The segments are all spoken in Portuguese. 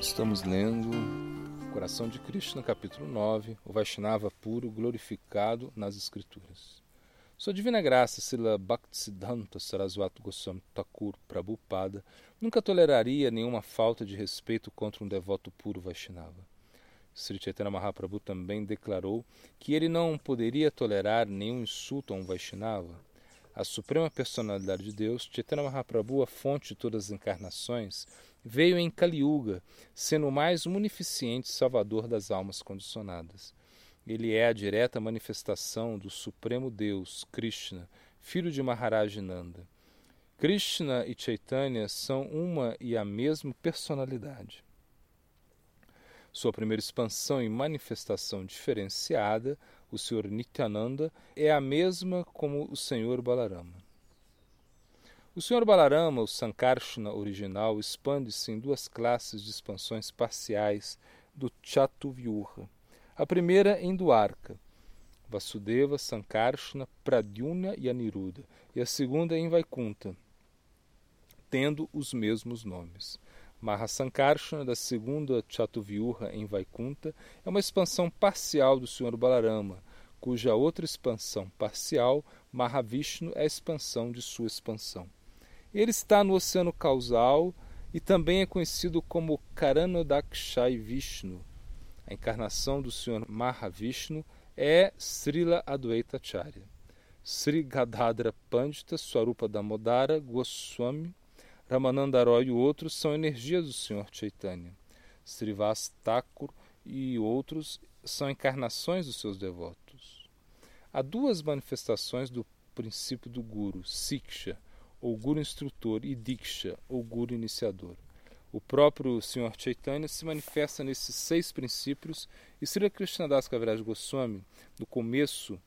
Estamos lendo Coração de Krishna, capítulo 9, o Vaishnava puro glorificado nas Escrituras. Sua divina graça, Sila Bhaktisiddhanta Saraswati Goswami Thakur Prabhupada, nunca toleraria nenhuma falta de respeito contra um devoto puro Vaishnava. Sri Chaitanya Mahaprabhu também declarou que ele não poderia tolerar nenhum insulto a um Vaishnava. A suprema personalidade de Deus, Chaitanya Mahaprabhu, a fonte de todas as encarnações, veio em Kali Yuga, sendo o mais munificente salvador das almas condicionadas. Ele é a direta manifestação do Supremo Deus, Krishna, filho de Maharaj Nanda. Krishna e Chaitanya são uma e a mesma personalidade. Sua primeira expansão e manifestação diferenciada, o Sr. Nityananda, é a mesma como o Senhor Balarama. O Sr. Balarama, o Sankarshana original, expande-se em duas classes de expansões parciais do Chatuvyuha. A primeira em Dwarka, Vasudeva, Sankarshana, Pradyumna e Aniruddha, e a segunda em Vaikunta, tendo os mesmos nomes. Mahasankarshana, da segunda Chatuvyuha em Vaikunta, é uma expansão parcial do Sr. Balarama, cuja outra expansão parcial, Mahavishnu, é a expansão de sua expansão. Ele está no oceano causal e também é conhecido como Karanodakshai Vishnu. A encarnação do Sr. Mahavishnu é Srila Advaita Acharya. Sri Gadadra Pandita, Swarupa Damodara, Goswami, Ramananda Roy e outros são energias do Sr. Chaitanya. Srivas Thakur e outros são encarnações dos seus devotos. Há duas manifestações do princípio do Guru, Siksha, ou Guru instrutor, e Diksha, ou Guru iniciador. O próprio Sr. Chaitanya se manifesta nesses seis princípios e Sri Krishnadas Kaviraj Goswami, no começo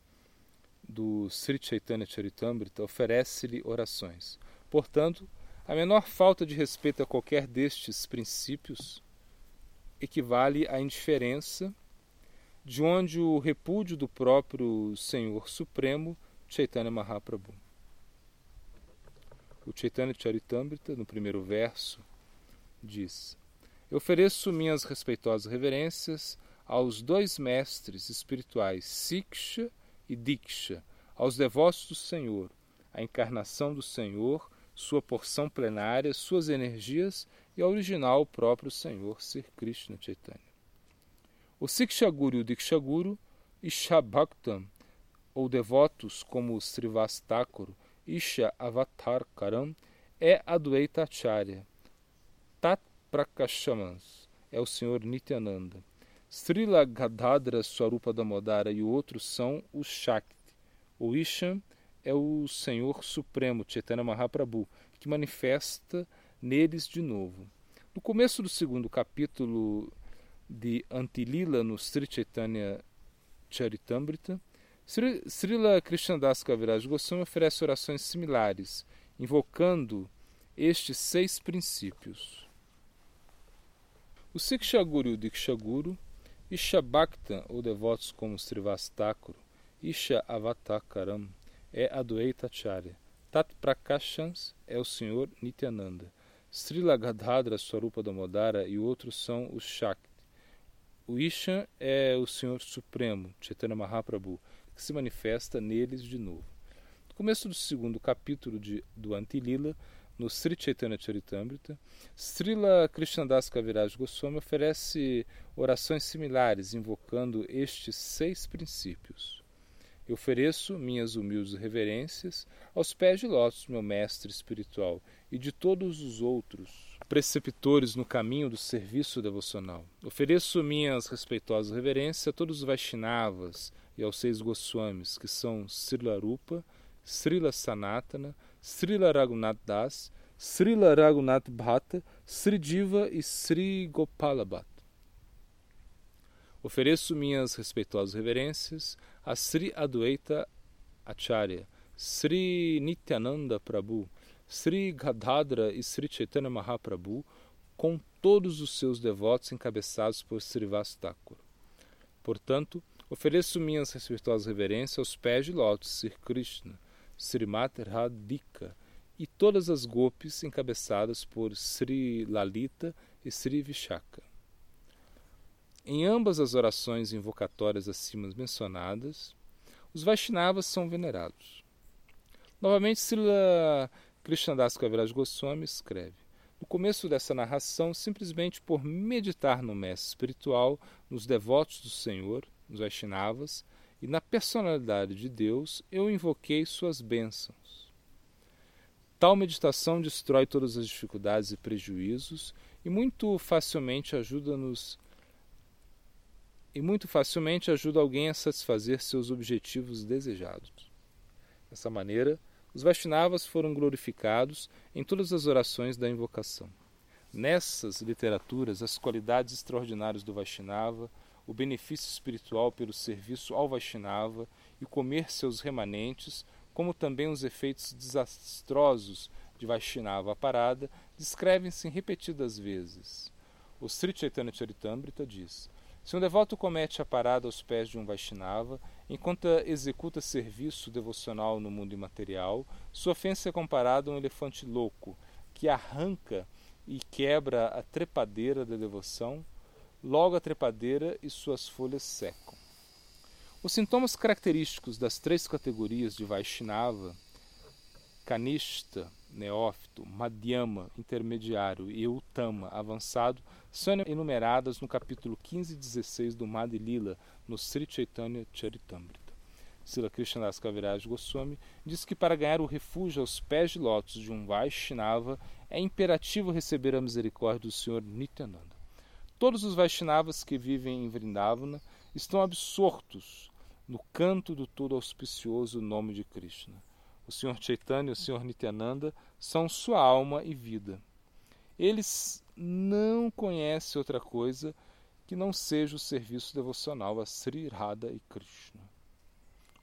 do Sri Chaitanya Charitamrita, oferece-lhe orações. Portanto, a menor falta de respeito a qualquer destes princípios equivale à indiferença, de onde o repúdio do próprio Senhor Supremo, Chaitanya Mahaprabhu. O Chaitanya Charitamrita, no primeiro verso, diz: Eu ofereço minhas respeitosas reverências aos dois mestres espirituais, Siksha e Diksha, aos devotos do Senhor, a encarnação do Senhor, sua porção plenária, suas energias e ao original próprio Senhor, Sir Krishna Chaitanya. O Siksha Guru e o Diksha Guru, Ishabhaktam, ou devotos como Srivastakuru, Isha Avatar Karam, é Advaita Acharya. Tat Prakashamans é o Senhor Nityananda. Srila Gadadra Swarupa Damodara e outros são os Shakti. O Isham é o Senhor Supremo, Chaitanya Mahaprabhu, que manifesta neles de novo. No começo do segundo capítulo de Antilila, no Sri Chaitanya Charitamrita, Srila Krishnadas Kaviraj Goswami oferece orações similares, invocando estes seis princípios. O Sikshaguru e o Dikshaguru, Isha Bhakta, ou devotos como Srivastakuru, Isha Avatakaram, é Adwaita Acharya. Tat Prakashans é o Senhor Nityananda. Srila Gadadra Swarupa Damodara e outros são os Shakti. O Isha é o Senhor Supremo, Chaitanya Mahaprabhu, que se manifesta neles de novo. No começo do segundo capítulo de, do Antilila, no Sri Chaitanya Charitamrita, Srila Krishnadas Kaviraj Goswami oferece orações similares, invocando estes seis princípios. Eu ofereço minhas humildes reverências aos pés de lótus, meu mestre espiritual, e de todos os outros preceptores no caminho do serviço devocional. Ofereço minhas respeitosas reverências a todos os Vaishnavas, e aos seis Goswamis, que são Srila Rupa, Srila Sanatana, Srila Raghunath Das, Srila Raghunath Bhatta, Sri Diva e Sri Gopala Bhatta. Ofereço minhas respeitosas reverências a Sri Adwaita Acharya, Sri Nityananda Prabhu, Sri Gadadra e Sri Chaitanya Mahaprabhu, com todos os seus devotos encabeçados por Srivas Portanto, Ofereço minhas respeitosas reverências aos pés de lótus Sri Krishna, Srimati Radhika e todas as gopis encabeçadas por Sri Lalita e Sri Vishaka. Em ambas as orações invocatórias acima mencionadas, os Vaishnavas são venerados. Novamente, Srila Krishnadas Kaviraj Goswami escreve: No começo dessa narração, simplesmente por meditar no mestre espiritual, nos devotos do Senhor, nos Vaishnavas e na personalidade de Deus, eu invoquei suas bênçãos. Tal meditação destrói todas as dificuldades e prejuízos e muito facilmente ajuda-nos e muito facilmente ajuda alguém a satisfazer seus objetivos desejados. Dessa maneira, os Vaishnavas foram glorificados em todas as orações da invocação. Nessas literaturas, as qualidades extraordinárias do Vaishnava, o benefício espiritual pelo serviço ao Vaishnava e comer seus remanentes, como também os efeitos desastrosos de Vaishnava parada, descrevem-se repetidas vezes. O Sri Chaitanya Charitamrita diz: se um devoto comete a parada aos pés de um Vaishnava, enquanto executa serviço devocional no mundo imaterial, sua ofensa é comparada a um elefante louco, que arranca e quebra a trepadeira da devoção, logo a trepadeira e suas folhas secam. Os sintomas característicos das três categorias de Vaishnava, Kanishta, neófito, Madhyama, intermediário e Uttama, avançado, são enumeradas no capítulo 15 e 16 do Madhya no Sri Chaitanya Charitamrita. Sila Krishnadas Kaviraj Goswami diz que para ganhar o refúgio aos pés de lótus de um Vaishnava é imperativo receber a misericórdia do Senhor Nityananda. Todos os Vaishnavas que vivem em Vrindavana estão absortos no canto do todo auspicioso nome de Krishna. O Senhor Chaitanya e o Senhor Nityananda são sua alma e vida. Eles não conhecem outra coisa que não seja o serviço devocional a Sri Radha e Krishna.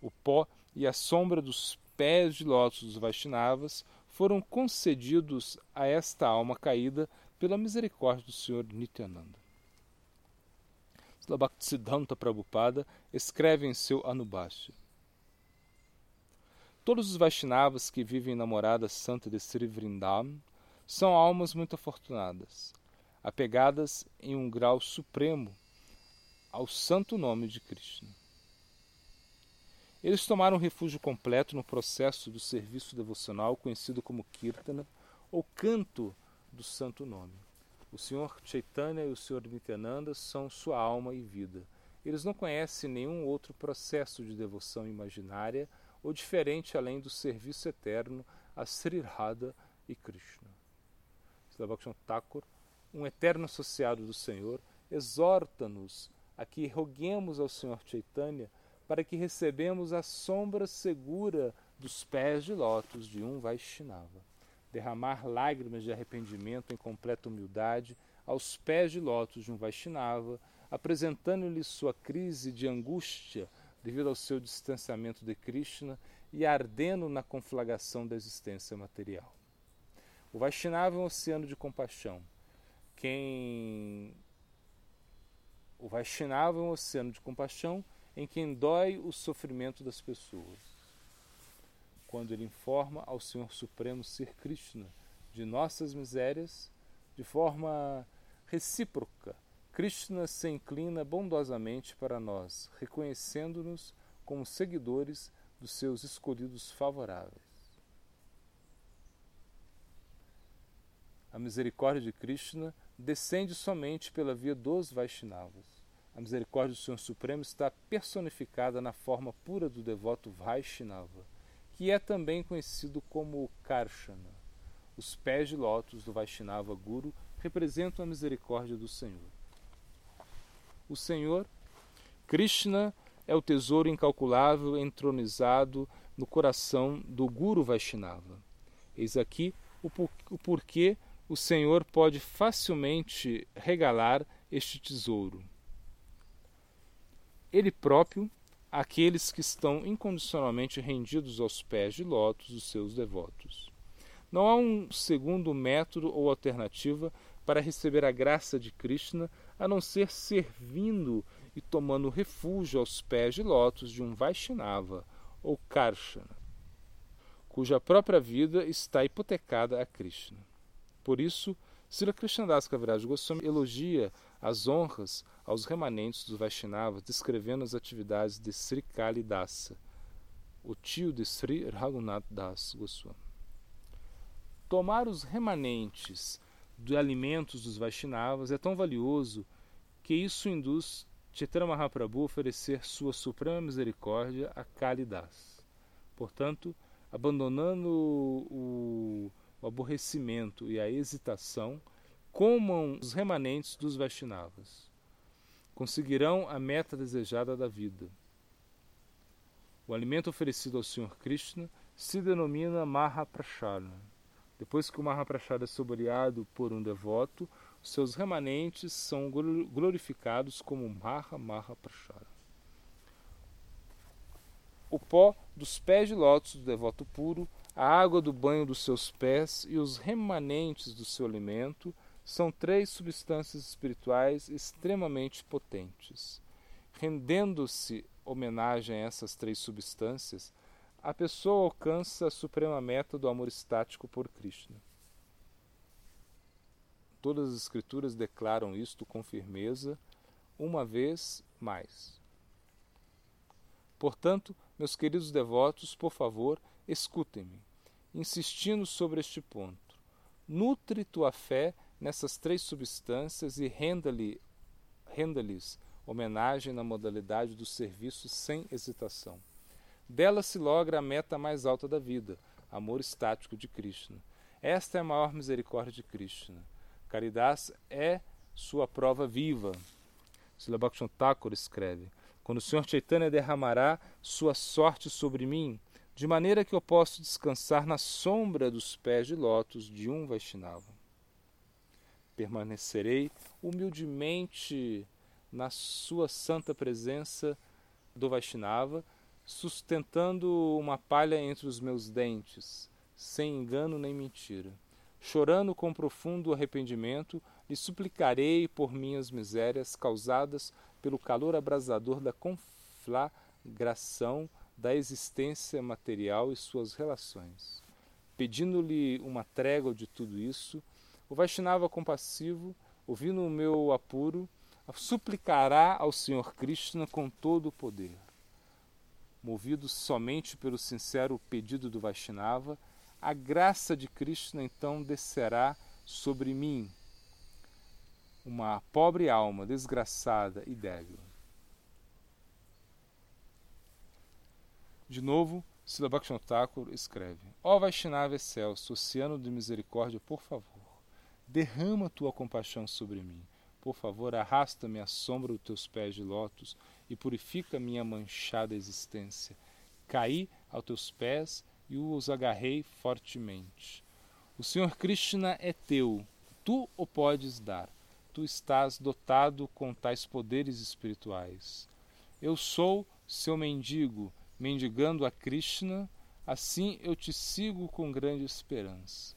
O pó e a sombra dos pés de lótus dos Vaishnavas foram concedidos a esta alma caída pela misericórdia do Senhor Nityananda. Bhaktisiddhanta Prabhupada escreve em seu Anubhashya Todos os Vaishnavas que vivem na morada santa de Sri Vrindavan são almas muito afortunadas, apegadas em um grau supremo ao santo nome de Krishna. Eles tomaram refúgio completo no processo do serviço devocional conhecido como Kirtana, ou canto do santo nome. O Senhor Chaitanya e o Senhor Nityananda são sua alma e vida. Eles não conhecem nenhum outro processo de devoção imaginária ou diferente além do serviço eterno a Sri Radha e Krishna. Srila Thakur, um eterno associado do Senhor, exorta-nos a que roguemos ao Senhor Chaitanya para que recebemos a sombra segura dos pés de lótus de um Vaishnava. Derramar lágrimas de arrependimento em completa humildade aos pés de lótus de um Vaishnava, apresentando-lhe sua crise de angústia devido ao seu distanciamento de Krishna e ardendo na conflagração da existência material. O Vaishnava é um oceano de compaixão. Quem o Vaishnava é um oceano de compaixão em quem dói o sofrimento das pessoas. Quando ele informa ao Senhor Supremo Ser Krishna de nossas misérias de forma recíproca, Krishna se inclina bondosamente para nós, reconhecendo-nos como seguidores dos seus escolhidos favoráveis. A misericórdia de Krishna descende somente pela via dos Vaishnavas. A misericórdia do Senhor Supremo está personificada na forma pura do devoto Vaishnava, que é também conhecido como Karshana. Os pés de lótus do Vaishnava Guru representam a misericórdia do Senhor. O Senhor, Krishna, é o tesouro incalculável entronizado no coração do Guru Vaishnava. Eis aqui o, por, o porquê o Senhor pode facilmente regalar este tesouro. Ele próprio, aqueles que estão incondicionalmente rendidos aos pés de lótus dos seus devotos. Não há um segundo método ou alternativa para receber a graça de Krishna a não ser servindo e tomando refúgio aos pés de lótus de um Vaishnava ou Karshana, cuja própria vida está hipotecada a Krishna. Por isso, Srila Krishnadas Kaviraj Goswami elogia as honras aos remanentes dos Vaishnavas, descrevendo as atividades de Sri Kalidasa, o tio de Sri Raghunath Das Goswami. Tomar os remanentes de alimentos dos Vaishnavas é tão valioso que isso induz Chaitanya Mahaprabhu a oferecer sua suprema misericórdia a Kalidas. Portanto, abandonando o, o aborrecimento e a hesitação, comam os remanentes dos Vaishnavas. Conseguirão a meta desejada da vida. O alimento oferecido ao Senhor Krishna se denomina Mahaprasada. Depois que o Mahaprasada é saboreado por um devoto, seus remanentes são glorificados como Maha Mahaprasada. O pó dos pés de lótus do devoto puro, a água do banho dos seus pés e os remanentes do seu alimento são três substâncias espirituais extremamente potentes. Rendendo-se homenagem a essas três substâncias, a pessoa alcança a suprema meta do amor estático por Krishna. Todas as escrituras declaram isto com firmeza, uma vez mais. Portanto, meus queridos devotos, por favor, escutem-me, insistindo sobre este ponto. Nutre tua fé nessas três substâncias e renda-lhes renda homenagem na modalidade do serviço sem hesitação. Dela se logra a meta mais alta da vida, amor estático de Krishna. Esta é a maior misericórdia de Krishna. Caridas é sua prova viva. Srila Bhaktivinoda Thakur escreve: Quando o Senhor Chaitanya derramará sua sorte sobre mim, de maneira que eu possa descansar na sombra dos pés de lótus de um Vaishnava. Permanecerei humildemente na sua santa presença do Vaishnava, sustentando uma palha entre os meus dentes, sem engano nem mentira. Chorando com profundo arrependimento, lhe suplicarei por minhas misérias causadas pelo calor abrasador da conflagração da existência material e suas relações. Pedindo-lhe uma trégua de tudo isso, o Vaishnava compassivo, ouvindo o meu apuro, suplicará ao Senhor Krishna com todo o poder. Movido somente pelo sincero pedido do Vaishnava, a graça de Krishna então descerá sobre mim, uma pobre alma desgraçada e débil. De novo, Sila Bhaktivinoda escreve: Ó oh Vaishnava excelso, oceano de misericórdia, por favor, derrama tua compaixão sobre mim por favor, arrasta-me à sombra dos teus pés de lótus e purifica minha manchada existência. Caí aos teus pés e os agarrei fortemente. O Senhor Krishna é teu, tu o podes dar. Tu estás dotado com tais poderes espirituais. Eu sou seu mendigo, mendigando a Krishna, assim eu te sigo com grande esperança.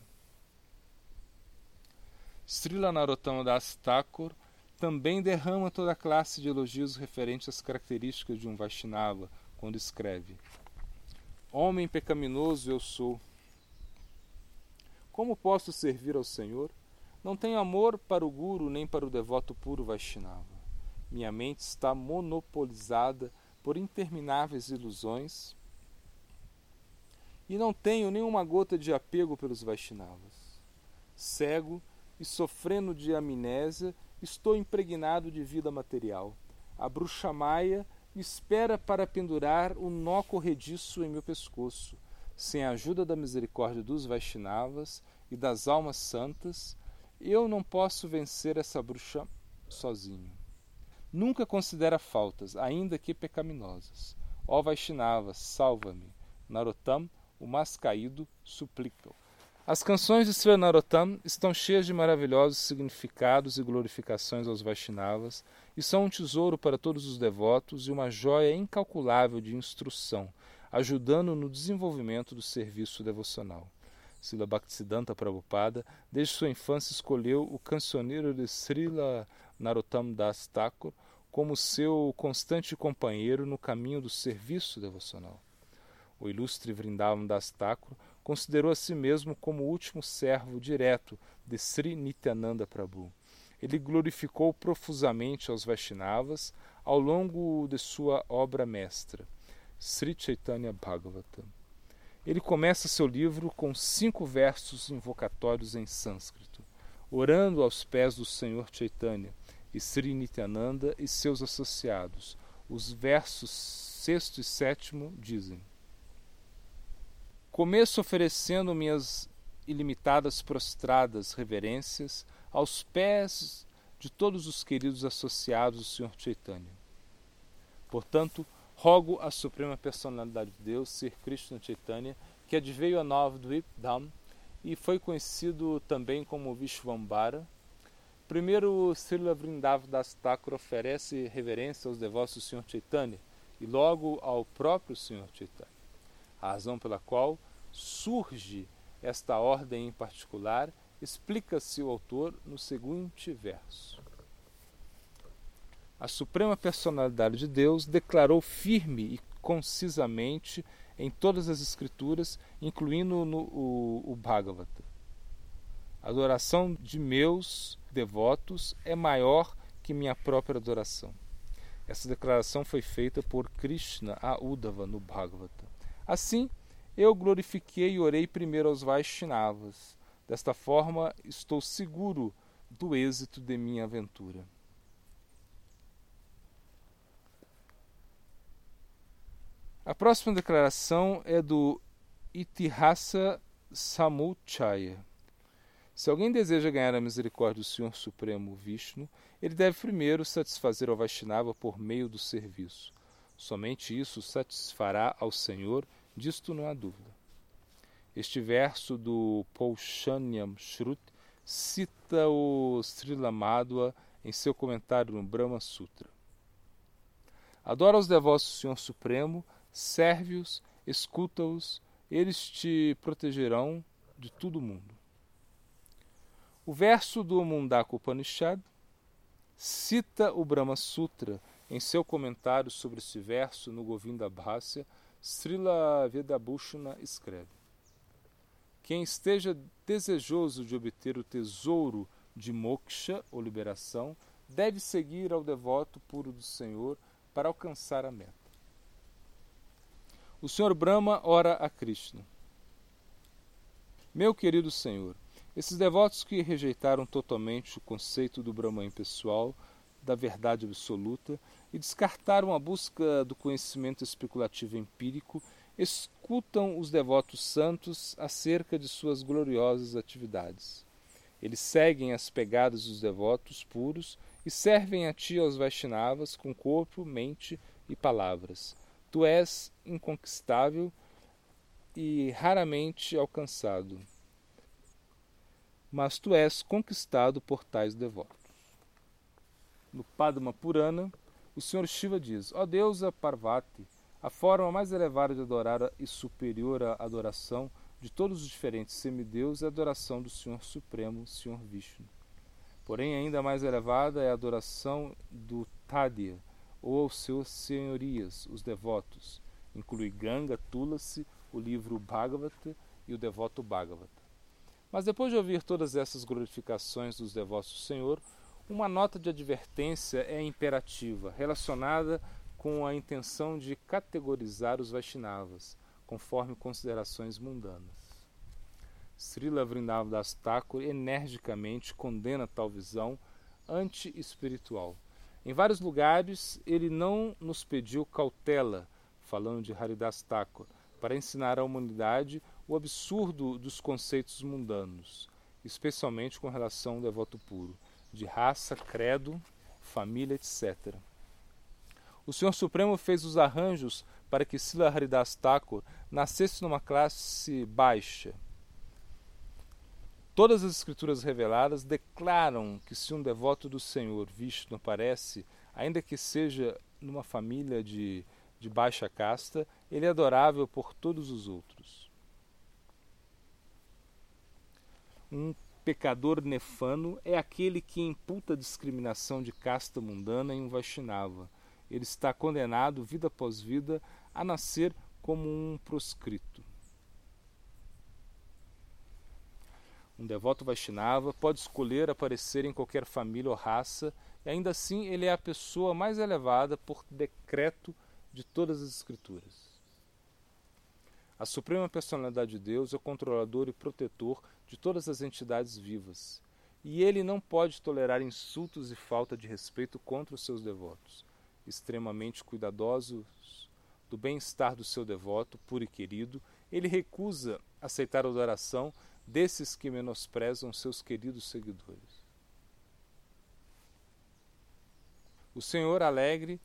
Srila Narottama Das Thakur também derrama toda a classe de elogios referentes às características de um Vaishnava, quando escreve: Homem pecaminoso eu sou. Como posso servir ao Senhor? Não tenho amor para o Guru nem para o devoto puro Vaishnava. Minha mente está monopolizada por intermináveis ilusões e não tenho nenhuma gota de apego pelos Vaishnavas. Cego, e sofrendo de amnésia, estou impregnado de vida material. A bruxa maia espera para pendurar o nó corrediço em meu pescoço. Sem a ajuda da misericórdia dos Vaishnavas e das almas santas, eu não posso vencer essa bruxa sozinho. Nunca considera faltas, ainda que pecaminosas. Ó Vaishnavas, salva-me. Narottam, o mais caído, suplica. As canções de Sri Narottam estão cheias de maravilhosos significados e glorificações aos Vaishnavas e são um tesouro para todos os devotos e uma joia incalculável de instrução, ajudando no desenvolvimento do serviço devocional. Srila Bhaktisiddhanta Prabhupada, desde sua infância, escolheu o cancioneiro de Srila Narottam Das Thakur como seu constante companheiro no caminho do serviço devocional. O ilustre Vrindavan Das Thakur considerou a si mesmo como o último servo direto de Sri Nityananda Prabhu. Ele glorificou profusamente aos Vaishnavas ao longo de sua obra mestra, Sri Chaitanya Bhagavatam. Ele começa seu livro com cinco versos invocatórios em sânscrito, orando aos pés do Senhor Chaitanya e Sri Nityananda e seus associados. Os versos sexto e sétimo dizem: Começo oferecendo minhas ilimitadas prostradas reverências aos pés de todos os queridos associados do Sr. Chaitanya. Portanto, rogo à Suprema Personalidade de Deus, Sir Krishna Chaitanya, que adveio a Nova Dvipdam e foi conhecido também como Vishvambara. Primeiro, Srila Vrindav Das Thakur oferece reverência aos devotos do Sr. Chaitanya e logo ao próprio Sr. Chaitanya. A razão pela qual surge esta ordem em particular explica-se o autor no seguinte verso. A Suprema Personalidade de Deus declarou firme e concisamente em todas as Escrituras, incluindo no, o, o Bhagavata. A adoração de meus devotos é maior que minha própria adoração. Essa declaração foi feita por Krishna a Uddhava no Bhagavata. Assim, eu glorifiquei e orei primeiro aos Vaishnavas. Desta forma, estou seguro do êxito de minha aventura. A próxima declaração é do Itihasa Samuchaya. Se alguém deseja ganhar a misericórdia do Senhor Supremo Vishnu, ele deve primeiro satisfazer ao Vaishnava por meio do serviço. Somente isso satisfará ao Senhor Disto não há dúvida. Este verso do Paushanyam Shrut cita o Srila Madhva em seu comentário no Brahma Sutra. Adora os devotos do Senhor Supremo, serve-os, escuta-os, eles te protegerão de todo o mundo. O verso do Mundaka Upanishad cita o Brahma Sutra em seu comentário sobre esse verso no Govinda Bhasya Srila Vedabhushana escreve: Quem esteja desejoso de obter o tesouro de moksha, ou liberação, deve seguir ao devoto puro do Senhor para alcançar a meta. O Senhor Brahma ora a Krishna. Meu querido Senhor, esses devotos que rejeitaram totalmente o conceito do Brahman pessoal, da verdade absoluta, e descartaram a busca do conhecimento especulativo empírico, escutam os devotos santos acerca de suas gloriosas atividades. Eles seguem as pegadas dos devotos puros e servem a ti aos Vaishnavas com corpo, mente e palavras. Tu és inconquistável e raramente alcançado, mas tu és conquistado por tais devotos. No Padma Purana, o Senhor Shiva diz: Ó oh deusa Parvati, a forma mais elevada de adorar e superior à adoração de todos os diferentes semideus é a adoração do Senhor Supremo, Senhor Vishnu. Porém, ainda mais elevada é a adoração do Tadya, ou aos seus senhorias, os devotos. Inclui Ganga, Tulasi, o livro Bhagavata e o devoto Bhagavata. Mas depois de ouvir todas essas glorificações dos devotos do Senhor, uma nota de advertência é imperativa, relacionada com a intenção de categorizar os Vaishnavas, conforme considerações mundanas. Srila Vrindavan Thakur energicamente condena tal visão anti-espiritual. Em vários lugares, ele não nos pediu cautela, falando de Haridas Thakur, para ensinar à humanidade o absurdo dos conceitos mundanos, especialmente com relação ao devoto puro de raça, credo, família, etc. O Senhor Supremo fez os arranjos para que Sila Haridas Thakur nascesse numa classe baixa. Todas as escrituras reveladas declaram que se um devoto do Senhor Vishnu aparece, ainda que seja numa família de, de baixa casta, ele é adorável por todos os outros. Um pecador nefano é aquele que imputa discriminação de casta mundana em um Vaishnava. Ele está condenado, vida após vida, a nascer como um proscrito. Um devoto Vaishnava pode escolher aparecer em qualquer família ou raça, e ainda assim ele é a pessoa mais elevada por decreto de todas as Escrituras. A Suprema Personalidade de Deus é o controlador e protetor de todas as entidades vivas, e ele não pode tolerar insultos e falta de respeito contra os seus devotos. Extremamente cuidadosos do bem-estar do seu devoto, puro e querido, ele recusa aceitar a adoração desses que menosprezam seus queridos seguidores. O Senhor alegre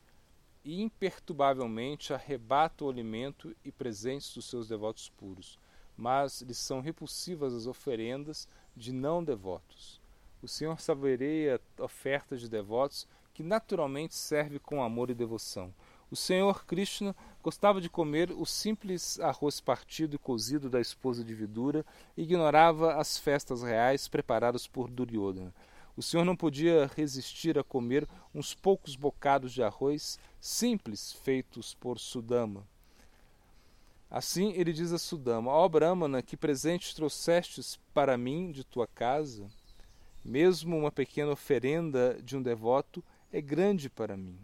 e imperturbavelmente arrebata o alimento e presentes dos seus devotos puros, mas lhes são repulsivas as oferendas de não devotos. O Senhor saboreia ofertas de devotos que naturalmente serve com amor e devoção. O Senhor Krishna gostava de comer o simples arroz partido e cozido da esposa de Vidura e ignorava as festas reais preparadas por Duryodhana. O senhor não podia resistir a comer uns poucos bocados de arroz simples feitos por Sudama. Assim ele diz a Sudama: Ó Brahmana, que presente trouxestes para mim de tua casa? Mesmo uma pequena oferenda de um devoto é grande para mim,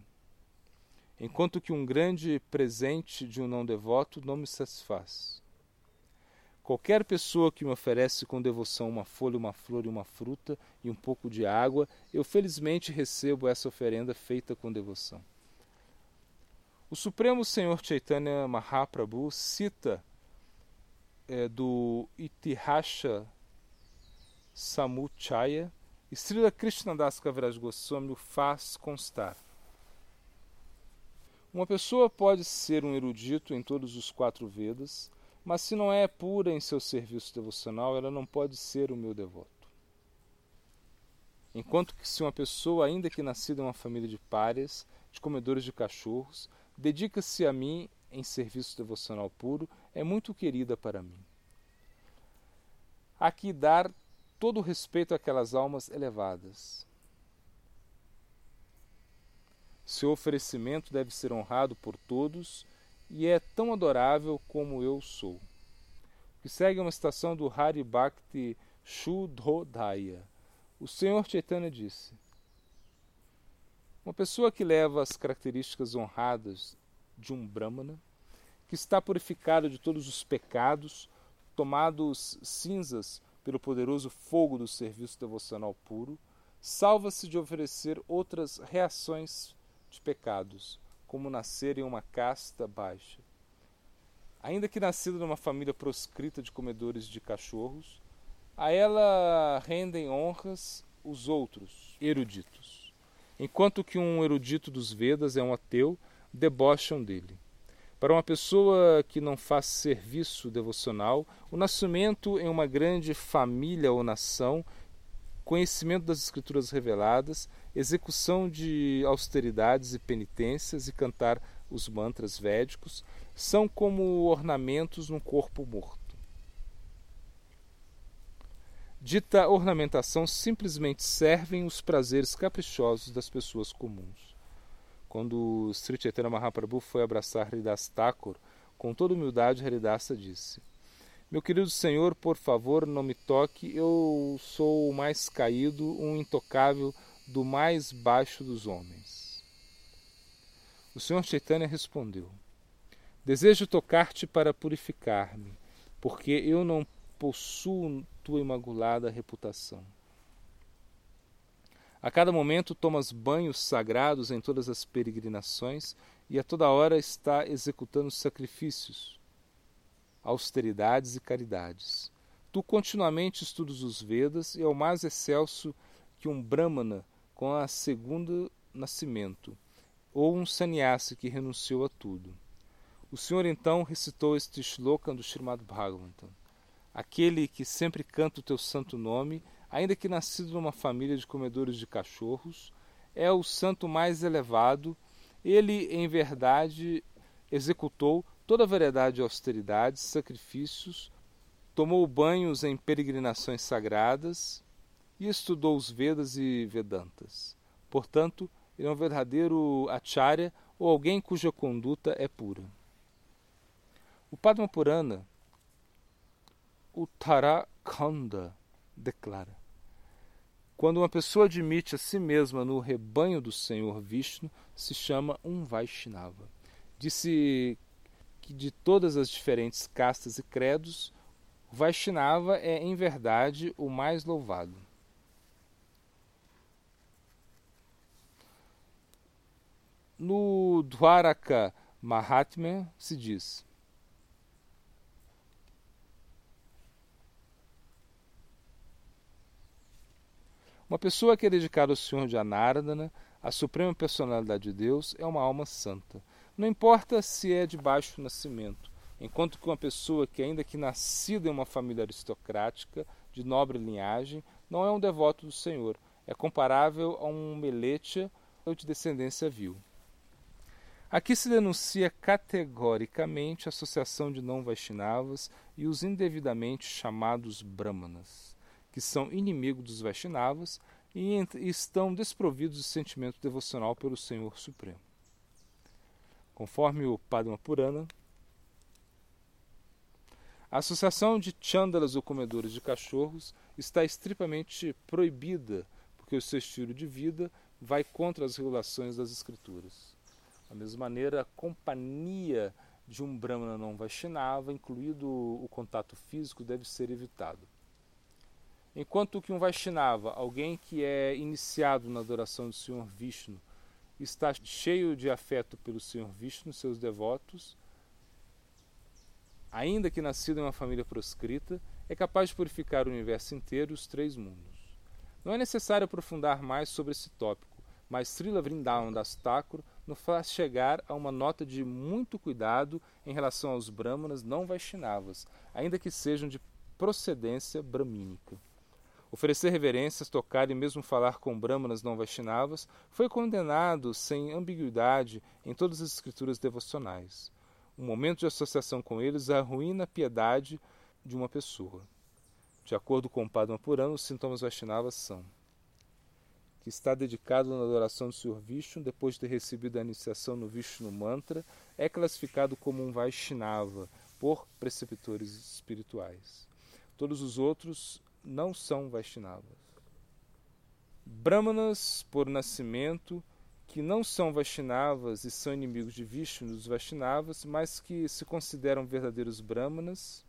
enquanto que um grande presente de um não devoto não me satisfaz. Qualquer pessoa que me oferece com devoção uma folha, uma flor e uma fruta e um pouco de água, eu felizmente recebo essa oferenda feita com devoção. O Supremo Senhor Chaitanya Mahaprabhu cita é, do Itihasha Samuchaya e Srila Krishnadas Kaviraj Goswami o faz constar. Uma pessoa pode ser um erudito em todos os quatro Vedas, mas se não é pura em seu serviço devocional, ela não pode ser o meu devoto. Enquanto que se uma pessoa, ainda que nascida em uma família de párias, de comedores de cachorros, dedica-se a mim em serviço devocional puro, é muito querida para mim. Há que dar todo o respeito àquelas almas elevadas. Seu oferecimento deve ser honrado por todos e é tão adorável como eu sou. Que segue uma citação do Hari Bhakti Shudhodaya. O Senhor Chaitanya disse: Uma pessoa que leva as características honradas de um Brahmana, que está purificado de todos os pecados, tomados cinzas pelo poderoso fogo do serviço devocional puro, salva-se de oferecer outras reações de pecados, como nascer em uma casta baixa. Ainda que nascido numa família proscrita de comedores de cachorros, a ela rendem honras os outros eruditos. Enquanto que um erudito dos Vedas é um ateu, debocham dele. Para uma pessoa que não faz serviço devocional, o nascimento em uma grande família ou nação, conhecimento das escrituras reveladas execução de austeridades e penitências e cantar os mantras védicos são como ornamentos num corpo morto. Dita ornamentação simplesmente servem os prazeres caprichosos das pessoas comuns. Quando Sri Chaitanya Mahaprabhu foi abraçar Haridas Thakur, com toda humildade, Haridasa disse: Meu querido Senhor, por favor, não me toque, eu sou o mais caído, um intocável do mais baixo dos homens. O Senhor Chaitanya respondeu: Desejo tocar-te para purificar-me, porque eu não possuo tua imaculada reputação. A cada momento tomas banhos sagrados em todas as peregrinações e a toda hora está executando sacrifícios, austeridades e caridades. Tu continuamente estudas os Vedas e é o mais excelso que um Brahmana com a segundo nascimento, ou um sannyasi que renunciou a tudo. O Senhor então recitou este shloka do Srimad Bhagavatam. Aquele que sempre canta o teu santo nome, ainda que nascido numa família de comedores de cachorros, é o santo mais elevado. Ele, em verdade, executou toda a variedade de austeridades, sacrifícios, tomou banhos em peregrinações sagradas, e estudou os Vedas e Vedantas. Portanto, ele é um verdadeiro acharya ou alguém cuja conduta é pura. O Padma Purana, Uttarakhanda, declara: Quando uma pessoa admite a si mesma no rebanho do Senhor Vishnu, se chama um Vaishnava. Disse que de todas as diferentes castas e credos, o Vaishnava é, em verdade, o mais louvado. No Dwaraka Mahatmya se diz: Uma pessoa que é dedicada ao Senhor de Anardana, a suprema personalidade de Deus, é uma alma santa. Não importa se é de baixo nascimento, enquanto que uma pessoa que, ainda que nascida em uma família aristocrática, de nobre linhagem, não é um devoto do Senhor, é comparável a um meletia ou de descendência vil. Aqui se denuncia categoricamente a associação de não Vaishnavas e os indevidamente chamados Brahmanas, que são inimigos dos Vaishnavas e estão desprovidos de sentimento devocional pelo Senhor Supremo. Conforme o Padma Purana, a associação de chandalas ou comedores de cachorros está estripamente proibida, porque o seu estilo de vida vai contra as regulações das escrituras. Da mesma maneira, a companhia de um Brahmana não Vaishnava, incluído o contato físico, deve ser evitado. Enquanto que um Vaishnava, alguém que é iniciado na adoração do Senhor Vishnu, está cheio de afeto pelo Senhor Vishnu, seus devotos, ainda que nascido em uma família proscrita, é capaz de purificar o universo inteiro e os três mundos. Não é necessário aprofundar mais sobre esse tópico, mas Srila Vrindavan Das Thakur nos faz chegar a uma nota de muito cuidado em relação aos brahmanas não Vaishnavas, ainda que sejam de procedência bramínica. Oferecer reverências, tocar e mesmo falar com brahmanas não Vaishnavas foi condenado sem ambiguidade em todas as escrituras devocionais. Um momento de associação com eles arruína a piedade de uma pessoa. De acordo com o Padma Purana, os sintomas Vaishnavas são que está dedicado na adoração do Senhor Vishnu, depois de ter recebido a iniciação no Vishnu Mantra, é classificado como um Vaishnava por preceptores espirituais. Todos os outros não são Vaishnavas. Brahmanas, por nascimento, que não são Vaishnavas e são inimigos de Vishnu dos Vaishnavas, mas que se consideram verdadeiros Brahmanas.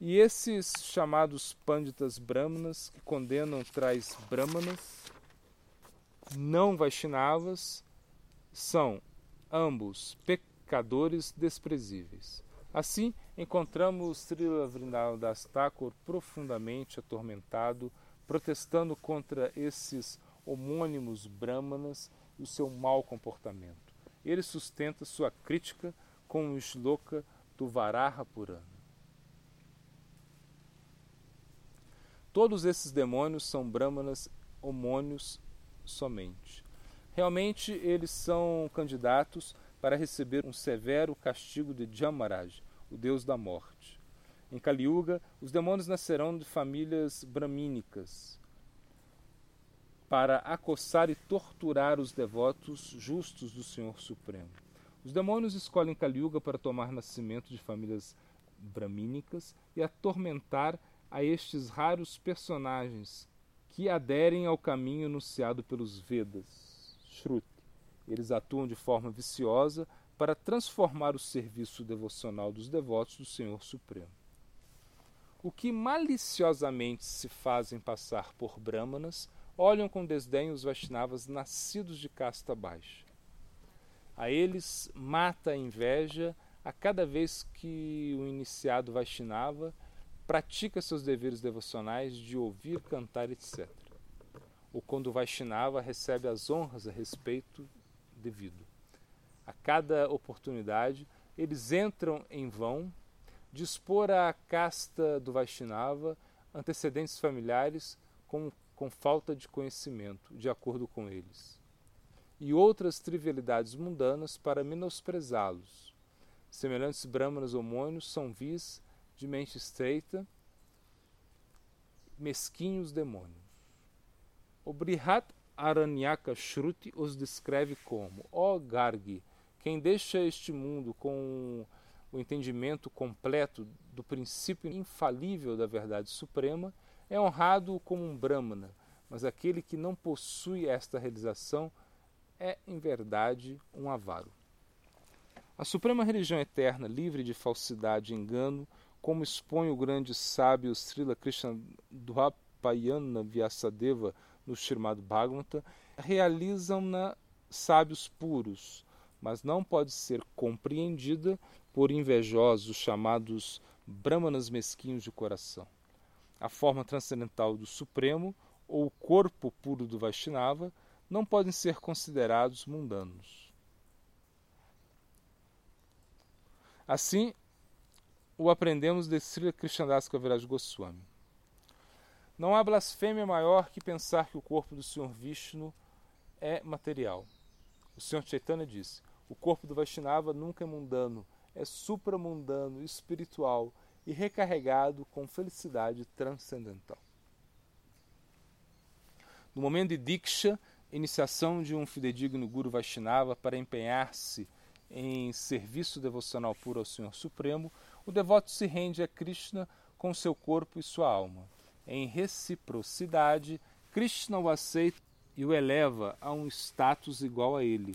E esses chamados Panditas Brahmanas, que condenam traz Brahmanas, não Vaishnavas, são ambos pecadores desprezíveis. Assim, encontramos Srila Vrindavan Das Thakur profundamente atormentado, protestando contra esses homônimos brahmanas e o seu mau comportamento. Ele sustenta sua crítica com o shloka do Varaha Purana. Todos esses demônios são brahmanas homônios somente. Realmente, eles são candidatos para receber um severo castigo de Jamaraj, o deus da morte. Em Kali Yuga, os demônios nascerão de famílias bramínicas para acossar e torturar os devotos justos do Senhor Supremo. Os demônios escolhem Kali Yuga para tomar nascimento de famílias bramínicas e atormentar a estes raros personagens que aderem ao caminho anunciado pelos Vedas, Shruti. Eles atuam de forma viciosa para transformar o serviço devocional dos devotos do Senhor Supremo. O que maliciosamente se fazem passar por brahmanas olham com desdém os Vaishnavas nascidos de casta baixa. A eles mata a inveja a cada vez que o iniciado Vaishnava pratica seus deveres devocionais de ouvir, cantar, etc. Ou quando o Vaishnava recebe as honras a respeito devido. A cada oportunidade, eles entram em vão dispor à casta do Vaishnava antecedentes familiares com, com falta de conhecimento, de acordo com eles, e outras trivialidades mundanas para menosprezá-los. Semelhantes brahmanas homônios são vis de mente estreita, mesquinhos demônios. O Brihat Aranyaka Shruti os descreve como: Ó oh Gargi, quem deixa este mundo com o entendimento completo do princípio infalível da verdade suprema é honrado como um Brahmana, mas aquele que não possui esta realização é, em verdade, um avaro. A suprema religião eterna, livre de falsidade e engano, como expõe o grande sábio Srila Krishna Dwapayana Vyasadeva no Srimad Bhagavata, realizam-na sábios puros, mas não pode ser compreendida por invejosos chamados brahmanas mesquinhos de coração. A forma transcendental do Supremo ou o corpo puro do Vaishnava não podem ser considerados mundanos. Assim, o aprendemos de Srila Krishnadas Kaviraj Goswami. Não há blasfêmia maior que pensar que o corpo do Senhor Vishnu é material. O Senhor Chaitanya disse: o corpo do Vaishnava nunca é mundano, é supramundano, espiritual e recarregado com felicidade transcendental. No momento de Diksha, iniciação de um fidedigno Guru Vaishnava para empenhar-se em serviço devocional puro ao Senhor Supremo, o devoto se rende a Krishna com seu corpo e sua alma. Em reciprocidade, Krishna o aceita e o eleva a um status igual a ele.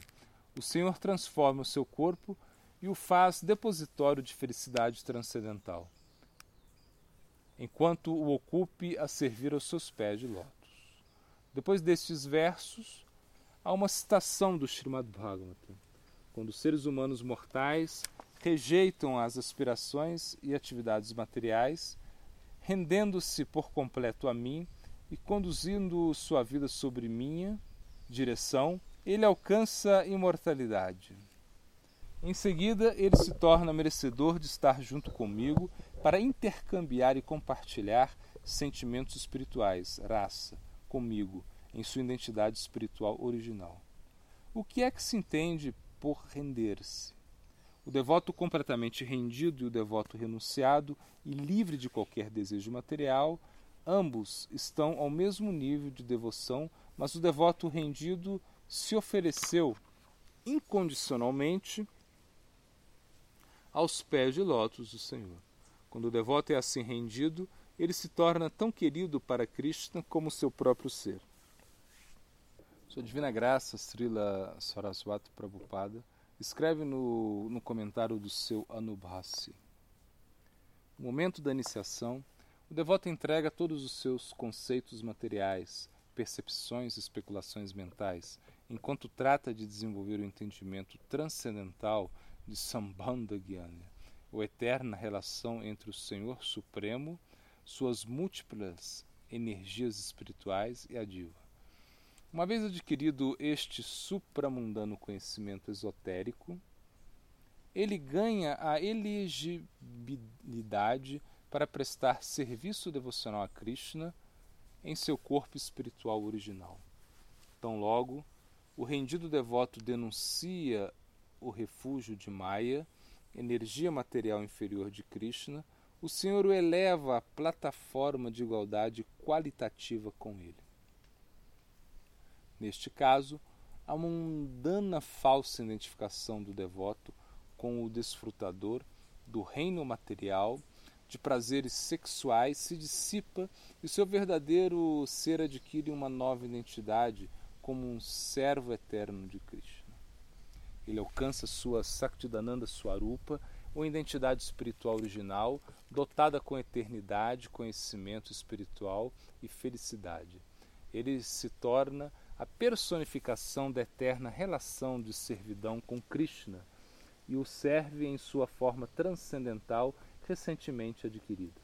O Senhor transforma o seu corpo e o faz depositório de felicidade transcendental, enquanto o ocupe a servir aos seus pés de lótus. Depois destes versos, há uma citação do Srimad Bhagavatam, quando os seres humanos mortais rejeitam as aspirações e atividades materiais, rendendo-se por completo a mim e conduzindo sua vida sobre minha direção, ele alcança imortalidade. Em seguida, ele se torna merecedor de estar junto comigo para intercambiar e compartilhar sentimentos espirituais, raça, comigo, em sua identidade espiritual original. O que é que se entende por render-se? O devoto completamente rendido e o devoto renunciado e livre de qualquer desejo material, ambos estão ao mesmo nível de devoção, mas o devoto rendido se ofereceu incondicionalmente aos pés de lótus do Senhor. Quando o devoto é assim rendido, ele se torna tão querido para Krishna como seu próprio ser. Sua Divina Graça, Srila Saraswati Prabhupada, escreve no, no comentário do seu Anubhasi. No momento da iniciação, o devoto entrega todos os seus conceitos materiais, percepções e especulações mentais, enquanto trata de desenvolver o entendimento transcendental de Sambandha Gyana, ou eterna relação entre o Senhor Supremo, suas múltiplas energias espirituais e a diva. Uma vez adquirido este supramundano conhecimento esotérico, ele ganha a elegibilidade para prestar serviço devocional a Krishna em seu corpo espiritual original. Tão logo, o rendido devoto denuncia o refúgio de Maya, energia material inferior de Krishna, o Senhor o eleva à plataforma de igualdade qualitativa com ele. Neste caso, a mundana falsa identificação do devoto com o desfrutador do reino material de prazeres sexuais se dissipa e seu verdadeiro ser adquire uma nova identidade como um servo eterno de Krishna. Ele alcança sua Saktidananda Swarupa, ou identidade espiritual original, dotada com eternidade, conhecimento espiritual e felicidade. Ele se torna a personificação da eterna relação de servidão com Krishna e o serve em sua forma transcendental recentemente adquirida.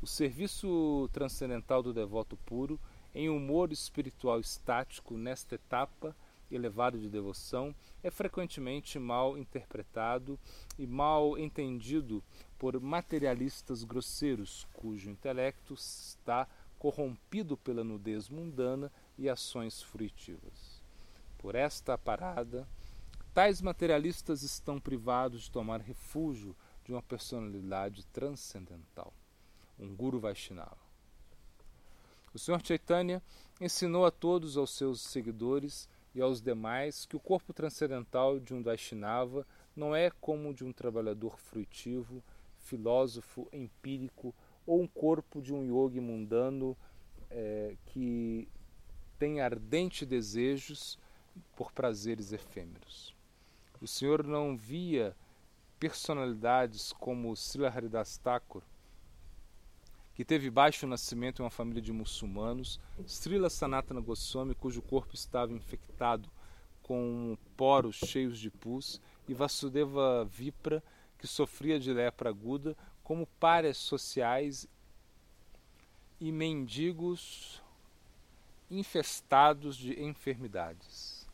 O serviço transcendental do devoto puro, em humor espiritual estático nesta etapa elevada de devoção, é frequentemente mal interpretado e mal entendido por materialistas grosseiros, cujo intelecto está corrompido pela nudez mundana e ações fruitivas. Por esta parada, tais materialistas estão privados de tomar refúgio de uma personalidade transcendental, um Guru Vaishnava. O Sr. Chaitanya ensinou a todos os seus seguidores e aos demais que o corpo transcendental de um Vaishnava não é como o de um trabalhador fruitivo, filósofo empírico ou um corpo de um yogi mundano é, que tem ardentes desejos por prazeres efêmeros. O Senhor não via personalidades como Srila Haridas Thakur, que teve baixo nascimento em uma família de muçulmanos, Srila Sanatana Goswami, cujo corpo estava infectado com poros cheios de pus, e Vasudeva Vipra, que sofria de lepra aguda, como párias sociais e mendigos infestados de enfermidades.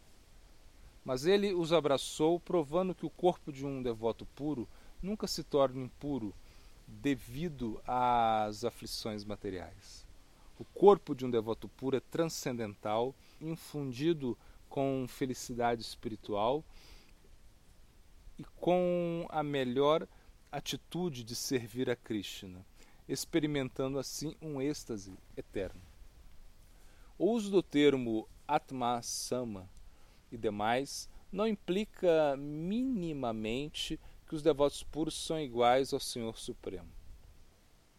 Mas ele os abraçou, provando que o corpo de um devoto puro nunca se torna impuro devido às aflições materiais. O corpo de um devoto puro é transcendental, infundido com felicidade espiritual e com a melhor atitude de servir a Krishna, experimentando assim um êxtase eterno. O uso do termo Atma Sama e demais não implica minimamente que os devotos puros são iguais ao Senhor Supremo.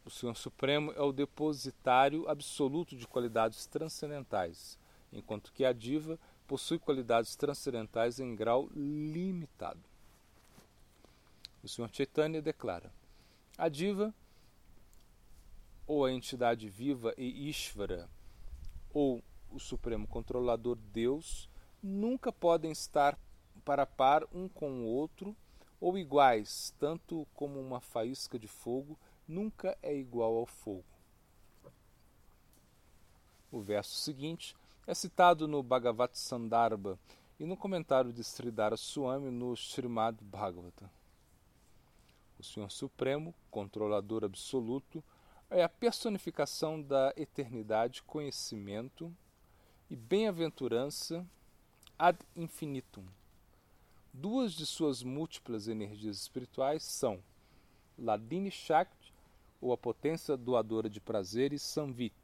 O Senhor Supremo é o depositário absoluto de qualidades transcendentais, enquanto que a diva possui qualidades transcendentais em grau limitado. O Senhor Chaitanya declara: a diva, ou a entidade viva e Ishvara, ou o Supremo Controlador Deus, nunca podem estar para par um com o outro ou iguais, tanto como uma faísca de fogo nunca é igual ao fogo. O verso seguinte é citado no Bhagavad Sandarbha e no comentário de Sridhara Swami no Srimad Bhagavata. O Senhor Supremo, controlador absoluto, é a personificação da eternidade, conhecimento e bem-aventurança ad infinitum. Duas de suas múltiplas energias espirituais são Ladini Shakti, ou a potência doadora de prazeres, Samvit,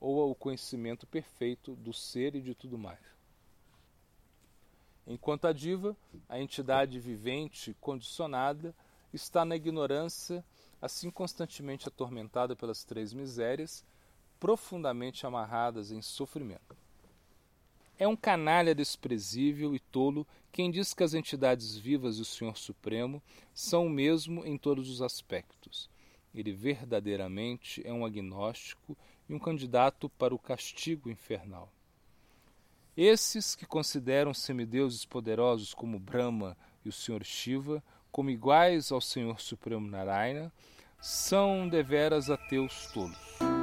ou o conhecimento perfeito do ser e de tudo mais. Enquanto a diva, a entidade vivente condicionada, está na ignorância, assim constantemente atormentada pelas três misérias, profundamente amarradas em sofrimento. É um canalha desprezível e tolo quem diz que as entidades vivas e o Senhor Supremo são o mesmo em todos os aspectos. Ele verdadeiramente é um agnóstico e um candidato para o castigo infernal. Esses que consideram semideuses poderosos como Brahma e o Senhor Shiva como iguais ao Senhor Supremo Narayana, são deveras ateus tolos.